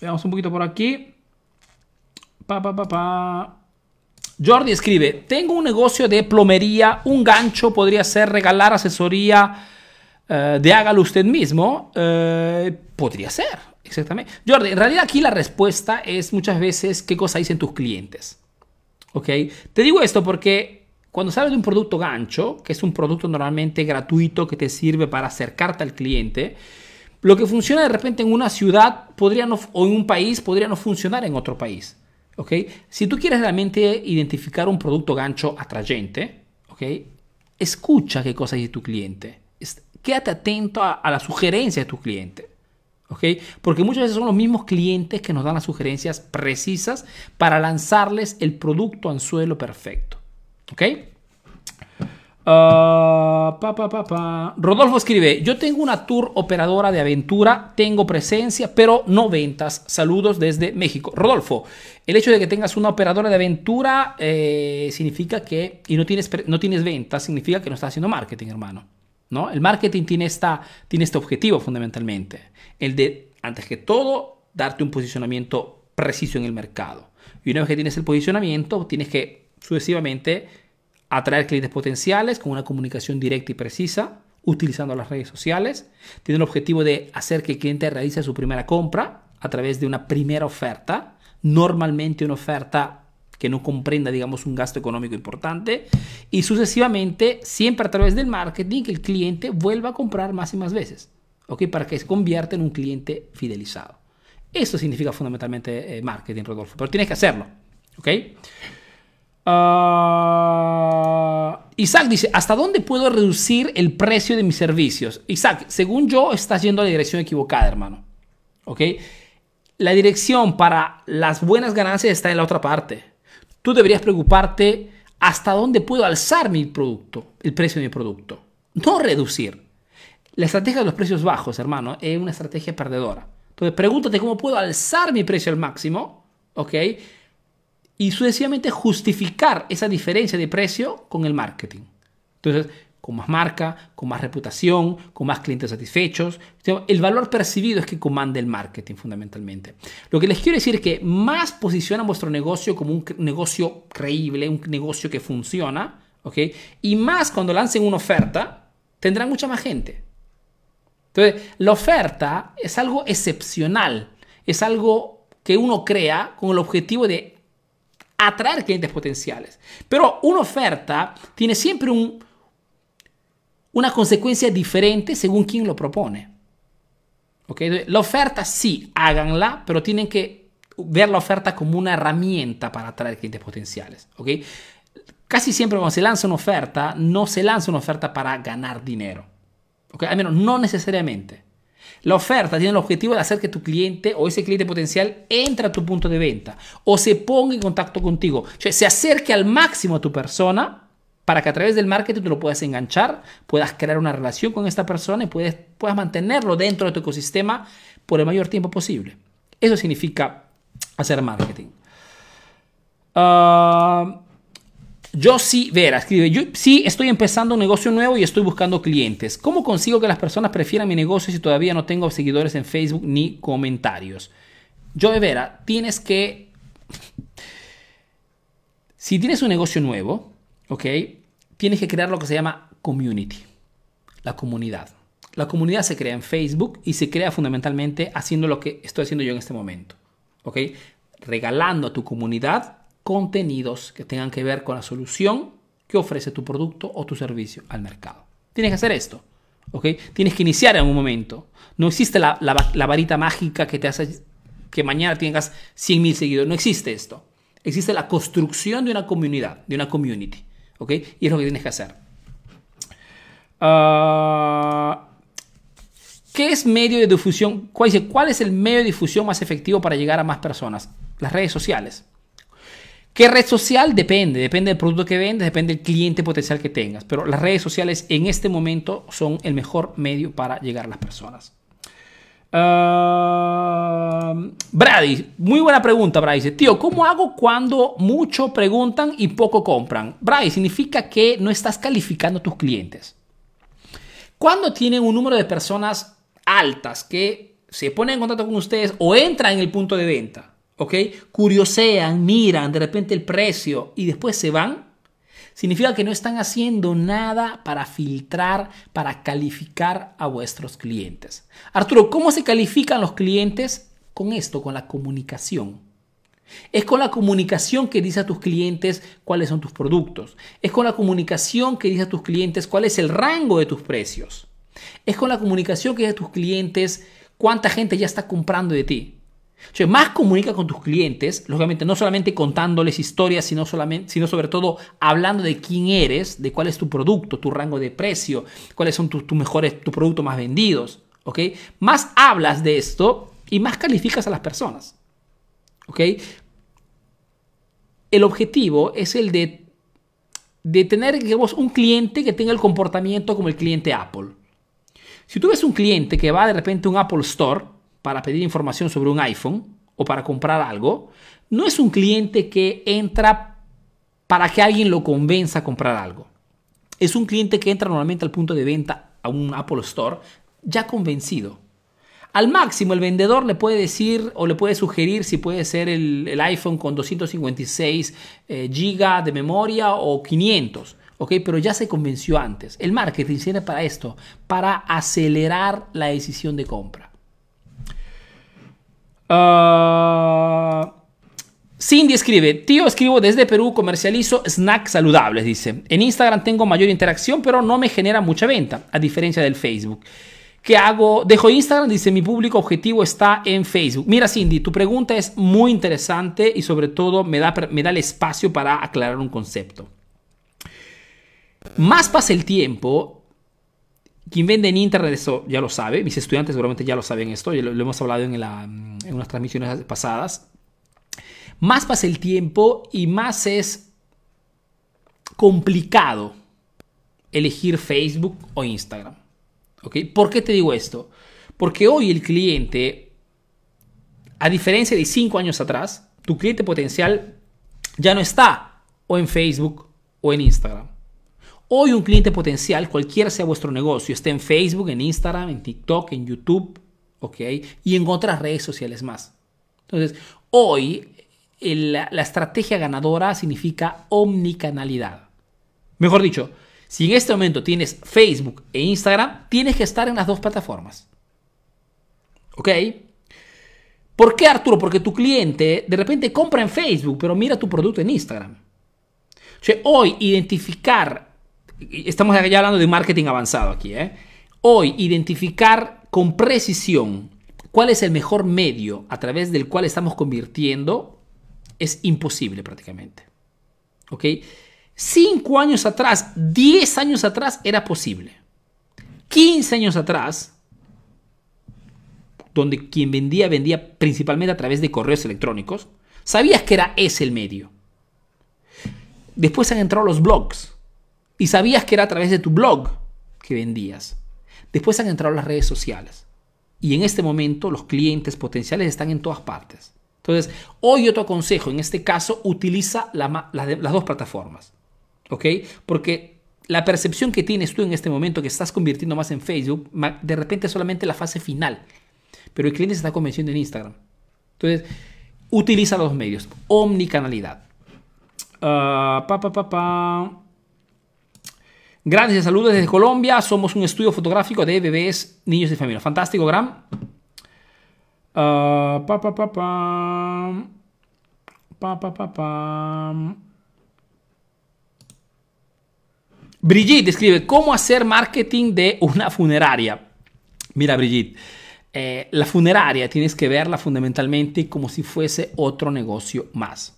Veamos un poquito por aquí. Jordi escribe, tengo un negocio de plomería, un gancho podría ser regalar asesoría uh, de hágalo usted mismo. Uh, podría ser, exactamente. Jordi, en realidad aquí la respuesta es muchas veces qué cosa dicen tus clientes. ¿Ok? Te digo esto porque cuando sabes de un producto gancho, que es un producto normalmente gratuito que te sirve para acercarte al cliente, lo que funciona de repente en una ciudad podría no, o en un país podría no funcionar en otro país. ¿ok? Si tú quieres realmente identificar un producto gancho atrayente, ¿ok? escucha qué cosa dice tu cliente. Quédate atento a, a la sugerencia de tu cliente. Porque muchas veces son los mismos clientes que nos dan las sugerencias precisas para lanzarles el producto anzuelo perfecto. ¿Ok? Ah, Rodolfo escribe, yo tengo una tour operadora de aventura, tengo presencia, pero no ventas. Saludos desde México. Rodolfo, el hecho de que tengas una operadora de aventura eh, significa que, y no tienes, no tienes ventas, significa que no estás haciendo marketing, hermano. El marketing tiene, esta, tiene este objetivo fundamentalmente, el de, antes que todo, darte un posicionamiento preciso en el mercado. Y una vez que tienes el posicionamiento, tienes que sucesivamente atraer clientes potenciales con una comunicación directa y precisa, utilizando las redes sociales. Tiene el objetivo de hacer que el cliente realice su primera compra a través de una primera oferta, normalmente una oferta que no comprenda, digamos, un gasto económico importante y sucesivamente, siempre a través del marketing, que el cliente vuelva a comprar más y más veces, ¿ok? Para que se convierta en un cliente fidelizado. Eso significa fundamentalmente eh, marketing, Rodolfo, pero tienes que hacerlo, ¿ok? Uh, Isaac dice, ¿hasta dónde puedo reducir el precio de mis servicios? Isaac, según yo, estás yendo a la dirección equivocada, hermano. ¿Ok? La dirección para las buenas ganancias está en la otra parte tú deberías preocuparte hasta dónde puedo alzar mi producto, el precio de mi producto, no reducir. La estrategia de los precios bajos, hermano, es una estrategia perdedora. Entonces, pregúntate cómo puedo alzar mi precio al máximo, ¿ok? Y sucesivamente justificar esa diferencia de precio con el marketing. Entonces, con más marca, con más reputación, con más clientes satisfechos. El valor percibido es que comanda el marketing fundamentalmente. Lo que les quiero decir es que más posiciona vuestro negocio como un negocio creíble, un negocio que funciona, ¿ok? Y más cuando lancen una oferta, tendrán mucha más gente. Entonces, la oferta es algo excepcional, es algo que uno crea con el objetivo de atraer clientes potenciales. Pero una oferta tiene siempre un, una consecuencia diferente según quien lo propone. ¿Okay? La oferta sí, háganla, pero tienen que ver la oferta como una herramienta para atraer clientes potenciales. ¿okay? Casi siempre cuando se lanza una oferta, no se lanza una oferta para ganar dinero. ¿okay? Al menos no necesariamente. La oferta tiene el objetivo de hacer que tu cliente o ese cliente potencial entre a tu punto de venta o se ponga en contacto contigo. O sea, se acerque al máximo a tu persona para que a través del marketing tú lo puedas enganchar, puedas crear una relación con esta persona y puedas mantenerlo dentro de tu ecosistema por el mayor tiempo posible. Eso significa hacer marketing. Ah, yo sí, Vera, escribe, yo sí estoy empezando un negocio nuevo y estoy buscando clientes. ¿Cómo consigo que las personas prefieran mi negocio si todavía no tengo seguidores en Facebook ni comentarios? Yo, Vera, tienes que... Si tienes un negocio nuevo, ¿ok? Tienes que crear lo que se llama community, la comunidad. La comunidad se crea en Facebook y se crea fundamentalmente haciendo lo que estoy haciendo yo en este momento, ¿ok? Regalando a tu comunidad contenidos que tengan que ver con la solución que ofrece tu producto o tu servicio al mercado. Tienes que hacer esto. ¿ok? Tienes que iniciar en un momento. No existe la, varita mágica que te hace que mañana tengas 100.000 seguidores. No existe esto. Existe la construcción de una comunidad, de una community. ¿Ok? Y es lo que tienes que hacer. Ah, ¿Qué es medio de difusión? ¿Cuál, ¿Cuál es el medio de difusión más efectivo para llegar a más personas? Las redes sociales. ¿Qué red social? Depende, depende del producto que vendes, depende del cliente potencial que tengas, pero las redes sociales en este momento son el mejor medio para llegar a las personas. Brady, muy buena pregunta, Brady. Tío, ¿cómo hago cuando mucho preguntan y poco compran? Brady, significa que no estás calificando a tus clientes. Cuando tienen un número de personas altas que se ponen en contacto con ustedes o entran en el punto de venta, ¿ok? Curiosean, miran de repente el precio y después se van, significa que no están haciendo nada para filtrar, para calificar a vuestros clientes. Arturo, ¿cómo se califican los clientes? Con esto, con la comunicación. Es con la comunicación que dice a tus clientes cuáles son tus productos. Es con la comunicación que dice a tus clientes cuál es el rango de tus precios. Es con la comunicación que dice a tus clientes cuánta gente ya está comprando de ti más comunica con tus clientes, lógicamente no solamente contándoles historias, sino sobre todo hablando de quién eres, de cuál es tu producto, tu rango de precio, cuáles son tus mejores, tus productos más vendidos. ¿ok? Más hablas de esto y más calificas a las personas. ¿ok? El objetivo es el de, de tener digamos, un cliente que tenga el comportamiento como el cliente Apple. Si tú ves un cliente que va de repente a un Apple Store, para pedir información sobre un iPhone o para comprar algo, no es un cliente que entra para que alguien lo convenza a comprar algo. Es un cliente que entra normalmente al punto de venta a un Apple Store ya convencido. Al máximo el vendedor le puede decir o le puede sugerir si puede ser el, iPhone con 256 eh, GB de memoria o 500. ¿ok? Pero ya se convenció antes. El marketing sirve para esto, para acelerar la decisión de compra. Uh, Cindy escribe, tío, escribo desde Perú, comercializo snacks saludables, dice. En Instagram tengo mayor interacción, pero no me genera mucha venta, a diferencia del Facebook. ¿Qué hago? Dejo Instagram, dice, mi público objetivo está en Facebook. Mira, Cindy, tu pregunta es muy interesante y sobre todo me da, me da el espacio para aclarar un concepto. Más pasa el tiempo, quien vende en Internet, eso ya lo sabe, mis estudiantes seguramente ya lo saben esto, lo, lo hemos hablado en, en unas transmisiones pasadas. Más pasa el tiempo y más es complicado elegir Facebook o Instagram. ¿ok? ¿Por qué te digo esto? Porque hoy el cliente, a diferencia de cinco años atrás, tu cliente potencial ya no está o en Facebook o en Instagram. Hoy un cliente potencial, cualquiera sea vuestro negocio, esté en Facebook, en Instagram, en TikTok, en YouTube, ¿ok? Y en otras redes sociales más. Entonces, hoy la, estrategia ganadora significa omnicanalidad. Mejor dicho, si en este momento tienes Facebook e Instagram, tienes que estar en las dos plataformas. ¿Ok? ¿Por qué, Arturo? Porque tu cliente de repente compra en Facebook, pero mira tu producto en Instagram. O sea, hoy identificar estamos ya hablando de marketing avanzado aquí, ¿eh? Hoy, identificar con precisión cuál es el mejor medio a través del cual estamos convirtiendo es imposible prácticamente. ¿Ok? Cinco años atrás, diez años atrás era posible. 15 años atrás, donde quien vendía vendía principalmente a través de correos electrónicos, sabías que era ese el medio. Después han entrado los blogs y sabías que era a través de tu blog que vendías. Después han entrado las redes sociales. Y en este momento los clientes potenciales están en todas partes. Entonces, hoy yo te aconsejo, en este caso, utiliza las dos plataformas. ¿Ok? Porque la percepción que tienes tú en este momento, que estás convirtiendo más en Facebook, de repente es solamente la fase final. Pero el cliente se está convenciendo en Instagram. Entonces, utiliza los medios. Omnicanalidad. Uh, pa, pa, pa. Grandes saludos desde Colombia. Somos un estudio fotográfico de bebés, niños y familia. Fantástico, Gran. Ah, Pa, pa, pa, pa. Brigitte escribe, ¿cómo hacer marketing de una funeraria? Mira, Brigitte, eh, la funeraria tienes que verla fundamentalmente como si fuese otro negocio más.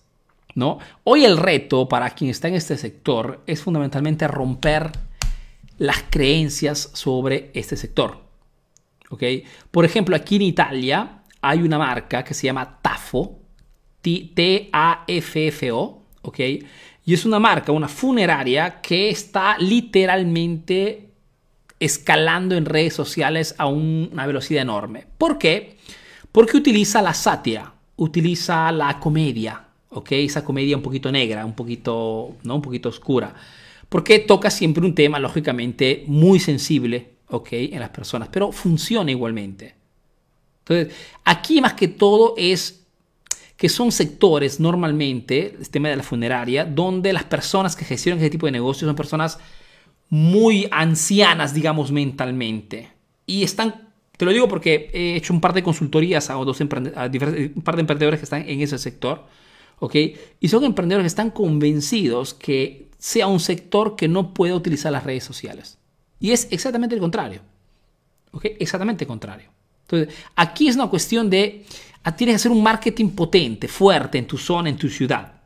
¿No? Hoy el reto para quien está en este sector es fundamentalmente romper las creencias sobre este sector. Por ejemplo, aquí en Italia hay una marca que se llama Tafo, T-A-F-F-O, ¿ok? Y es una marca, una funeraria que está literalmente escalando en redes sociales a una velocidad enorme. ¿Por qué? Porque utiliza la sátira, utiliza la comedia, ¿ok? Esa comedia un poquito negra, un poquito, ¿no? Un poquito oscura. Porque toca siempre un tema, lógicamente, muy sensible, ¿ok? En las personas, pero funciona igualmente. Entonces, aquí más que todo es que son sectores normalmente, el tema de la funeraria, donde las personas que gestionan ese tipo de negocios son personas muy ancianas, digamos, mentalmente. Y están, te lo digo porque he hecho un par de consultorías a, dos un par de emprendedores que están en ese sector, ¿ok? Y son emprendedores que están convencidos que sea un sector que no puede utilizar las redes sociales. Y es exactamente el contrario, ¿ok? Exactamente el contrario. Entonces, aquí es una cuestión de Ah, tienes que hacer un marketing potente, fuerte en tu zona, en tu ciudad.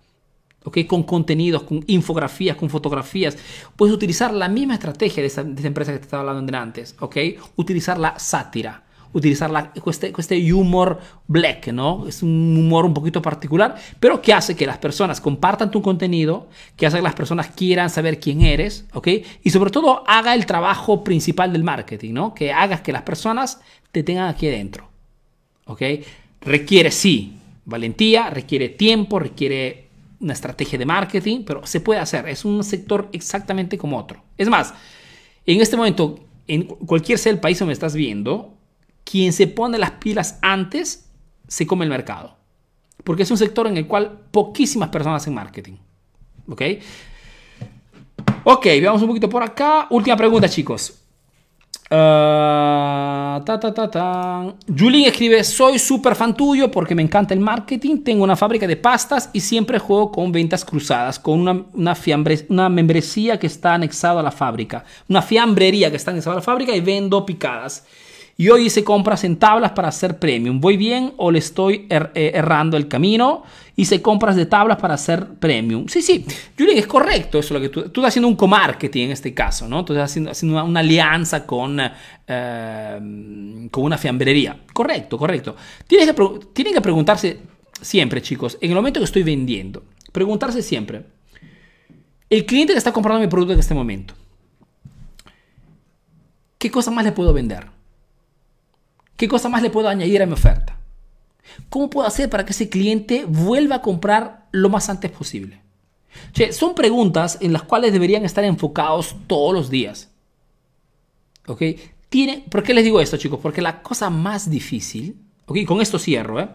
¿okay? Con contenidos, con infografías, con fotografías. Puedes utilizar la misma estrategia de esta, empresa que te estaba hablando antes. ¿okay? Utilizar la sátira. Utilizar la, este, este humor black, ¿no? Es un humor un poquito particular, pero que hace que las personas compartan tu contenido, que hace que las personas quieran saber quién eres, ¿ok? Y sobre todo haga el trabajo principal del marketing, ¿no? Que hagas que las personas te tengan aquí adentro, ¿ok? Requiere, sí, valentía, requiere tiempo, requiere una estrategia de marketing, pero se puede hacer. Es un sector exactamente como otro. Es más, en este momento, en cualquier sea el país donde estás viendo, quien se pone las pilas antes se come el mercado. Porque es un sector en el cual poquísimas personas hacen marketing. ¿Ok? Ok, veamos un poquito por acá. Última pregunta, chicos. Uh, ta, escribe, soy súper fan tuyo porque me encanta el marketing, tengo una fábrica de pastas y siempre juego con ventas cruzadas, con una, una, una membresía que está anexada a la fábrica, una fiambrería que está anexada a la fábrica y vendo picadas. Y hoy hice compras en tablas para hacer premium. ¿Voy bien o le estoy er, eh, errando el camino? Hice compras de tablas para hacer premium. Sí, sí, Julian, es correcto eso lo que tú, estás haciendo un co-marketing en este caso, ¿no? Tú estás haciendo, haciendo una, alianza con, eh, con una fiambrería. Correcto, correcto. Tienes que, tienen que preguntarse siempre, chicos, en el momento que estoy vendiendo, preguntarse siempre, el cliente que está comprando mi producto en este momento, ¿qué cosa más le puedo vender? ¿Qué cosa más le puedo añadir a mi oferta? ¿Cómo puedo hacer para que ese cliente vuelva a comprar lo más antes posible? son preguntas en las cuales deberían estar enfocados todos los días. ¿Ok? Tiene, ¿Por qué les digo esto, chicos? Porque la cosa más difícil, ¿ok? Con esto cierro, ¿eh?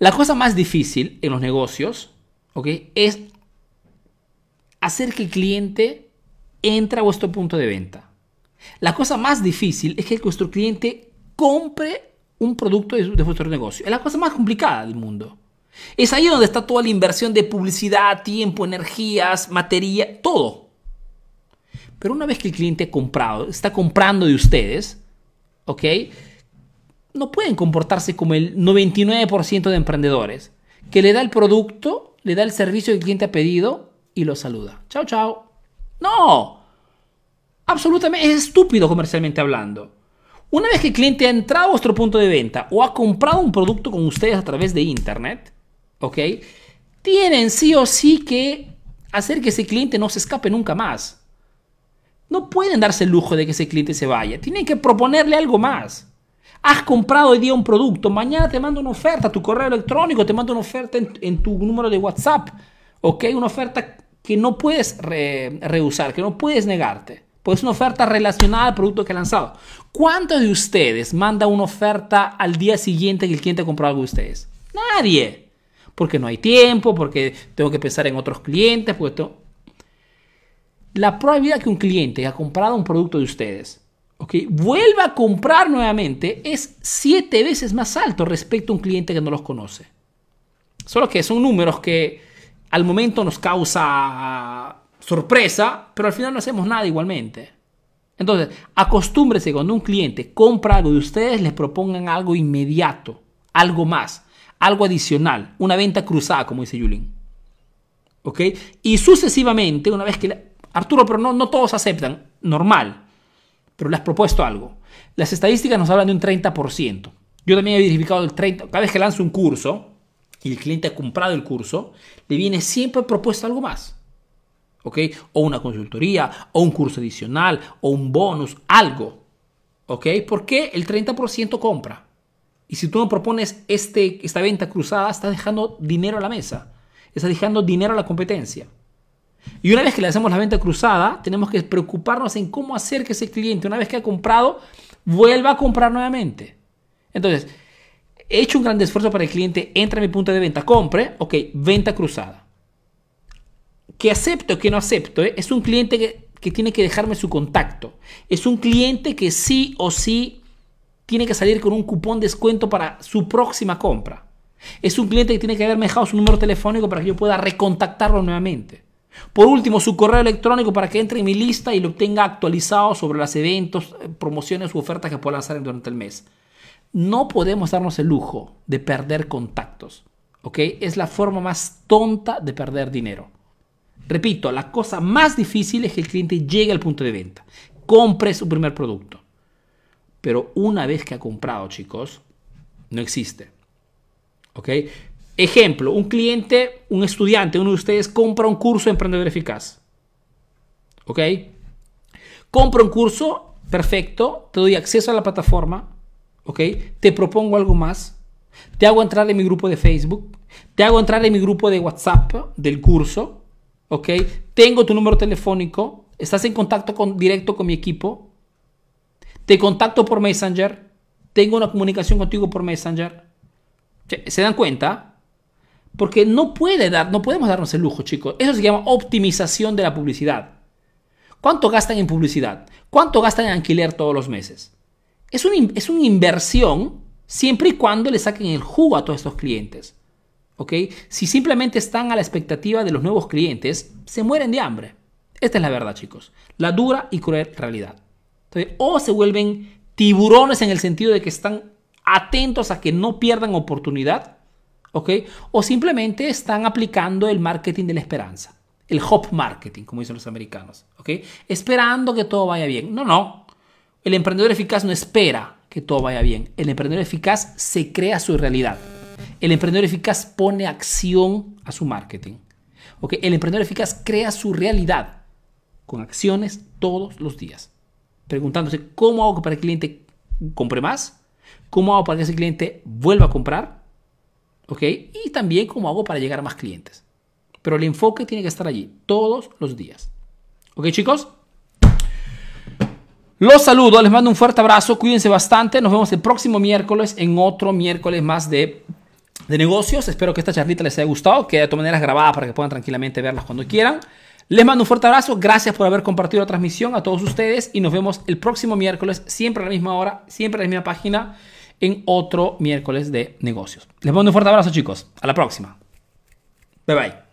La cosa más difícil en los negocios, ¿ok? Es hacer que el cliente entre a vuestro punto de venta. La cosa más difícil es que vuestro cliente compre un producto de, vuestro negocio. Es la cosa más complicada del mundo. Es ahí donde está toda la inversión de publicidad, tiempo, energías, materia, todo. Pero una vez que el cliente ha comprado, está comprando de ustedes, ¿ok? No pueden comportarse como el 99% de emprendedores, que le da el producto, le da el servicio que el cliente ha pedido y lo saluda. Chao, chao. No. Absolutamente es estúpido comercialmente hablando. Una vez que el cliente ha entrado a vuestro punto de venta o ha comprado un producto con ustedes a través de Internet, ¿ok? Tienen sí o sí que hacer que ese cliente no se escape nunca más. No pueden darse el lujo de que ese cliente se vaya. Tienen que proponerle algo más. Has comprado hoy día un producto, mañana te mando una oferta, tu correo electrónico te mando una oferta en, tu número de WhatsApp, ¿ok? Una oferta que no puedes rehusar, que no puedes negarte. Pues es una oferta relacionada al producto que ha lanzado. ¿Cuántos de ustedes manda una oferta al día siguiente que el cliente ha comprado algo de ustedes? Nadie. Porque no hay tiempo, porque tengo que pensar en otros clientes. Porque La probabilidad que un cliente que ha comprado un producto de ustedes okay, vuelva a comprar nuevamente es siete veces más alto respecto a un cliente que no los conoce. Solo que son números que al momento nos causa sorpresa, pero al final no hacemos nada igualmente. Entonces, acostúmbrese cuando un cliente compra algo de ustedes, les propongan algo inmediato, algo más, algo adicional, una venta cruzada, como dice Yulín. ¿Ok? Y sucesivamente, una vez que... Arturo, pero no, no todos aceptan, normal, pero le has propuesto algo. Las estadísticas nos hablan de un 30%. Yo también he verificado el 30%. Cada vez que lanzo un curso y el cliente ha comprado el curso, le viene siempre propuesto algo más. O una consultoría, o un curso adicional, o un bonus, algo. ¿Ok? Porque el 30% compra. Y si tú no propones este, esta venta cruzada, estás dejando dinero a la mesa. Estás dejando dinero a la competencia. Y una vez que le hacemos la venta cruzada, tenemos que preocuparnos en cómo hacer que ese cliente, una vez que ha comprado, vuelva a comprar nuevamente. Entonces, he hecho un gran esfuerzo para el cliente, entra a mi punto de venta, compre, ok, venta cruzada. Que acepto que no acepto, ¿eh? es un cliente que, que tiene que dejarme su contacto. Es un cliente que sí o sí tiene que salir con un cupón de descuento para su próxima compra. Es un cliente que tiene que haberme dejado su número telefónico para que yo pueda recontactarlo nuevamente. Por último, su correo electrónico para que entre en mi lista y lo obtenga actualizado sobre los eventos, eh, promociones u ofertas que pueda lanzar durante el mes. No podemos darnos el lujo de perder contactos. ¿Ok? Es la forma más tonta de perder dinero. Repito, la cosa más difícil es que el cliente llegue al punto de venta, compre su primer producto. Pero una vez que ha comprado, chicos, no existe. ¿Ok? Ejemplo, un cliente, un estudiante, uno de ustedes compra un curso de emprendedor eficaz. ¿Ok? Compra un curso, perfecto, te doy acceso a la plataforma, ¿ok? Te propongo algo más, te hago entrar en mi grupo de Facebook, te hago entrar en mi grupo de WhatsApp del curso, ¿ok? Tengo tu número telefónico, estás en contacto con, directo con mi equipo, te contacto por Messenger, tengo una comunicación contigo por Messenger. ¿Se dan cuenta? Porque no puede dar, no podemos darnos el lujo, chicos. Eso se llama optimización de la publicidad. ¿Cuánto gastan en publicidad? ¿Cuánto gastan en alquiler todos los meses? Es, es una inversión siempre y cuando le saquen el jugo a todos estos clientes. ¿Ok? Si simplemente están a la expectativa de los nuevos clientes, se mueren de hambre. Esta es la verdad, chicos. La dura y cruel realidad. o se vuelven tiburones en el sentido de que están atentos a que no pierdan oportunidad ¿ok? O simplemente están aplicando el marketing de la esperanza, el hop marketing, como dicen los americanos, ¿ok? Esperando que todo vaya bien. No, no. El emprendedor eficaz no espera que todo vaya bien. El emprendedor eficaz se crea su realidad. El emprendedor eficaz pone acción a su marketing. ¿ok? El emprendedor eficaz crea su realidad con acciones todos los días. Preguntándose cómo hago para que el cliente compre más, cómo hago para que ese cliente vuelva a comprar ¿Ok? Y también cómo hago para llegar a más clientes. Pero el enfoque tiene que estar allí todos los días. ¿Ok, chicos? Los saludo, les mando un fuerte abrazo, cuídense bastante, nos vemos el próximo miércoles en otro miércoles más de, de negocios. Espero que esta charlita les haya gustado, que de todas maneras grabada para que puedan tranquilamente verlas cuando quieran. Les mando un fuerte abrazo, gracias por haber compartido la transmisión a todos ustedes y nos vemos el próximo miércoles, siempre a la misma hora, siempre a la misma página en otro miércoles de negocios. Les mando un fuerte abrazo chicos. A la próxima. Bye bye.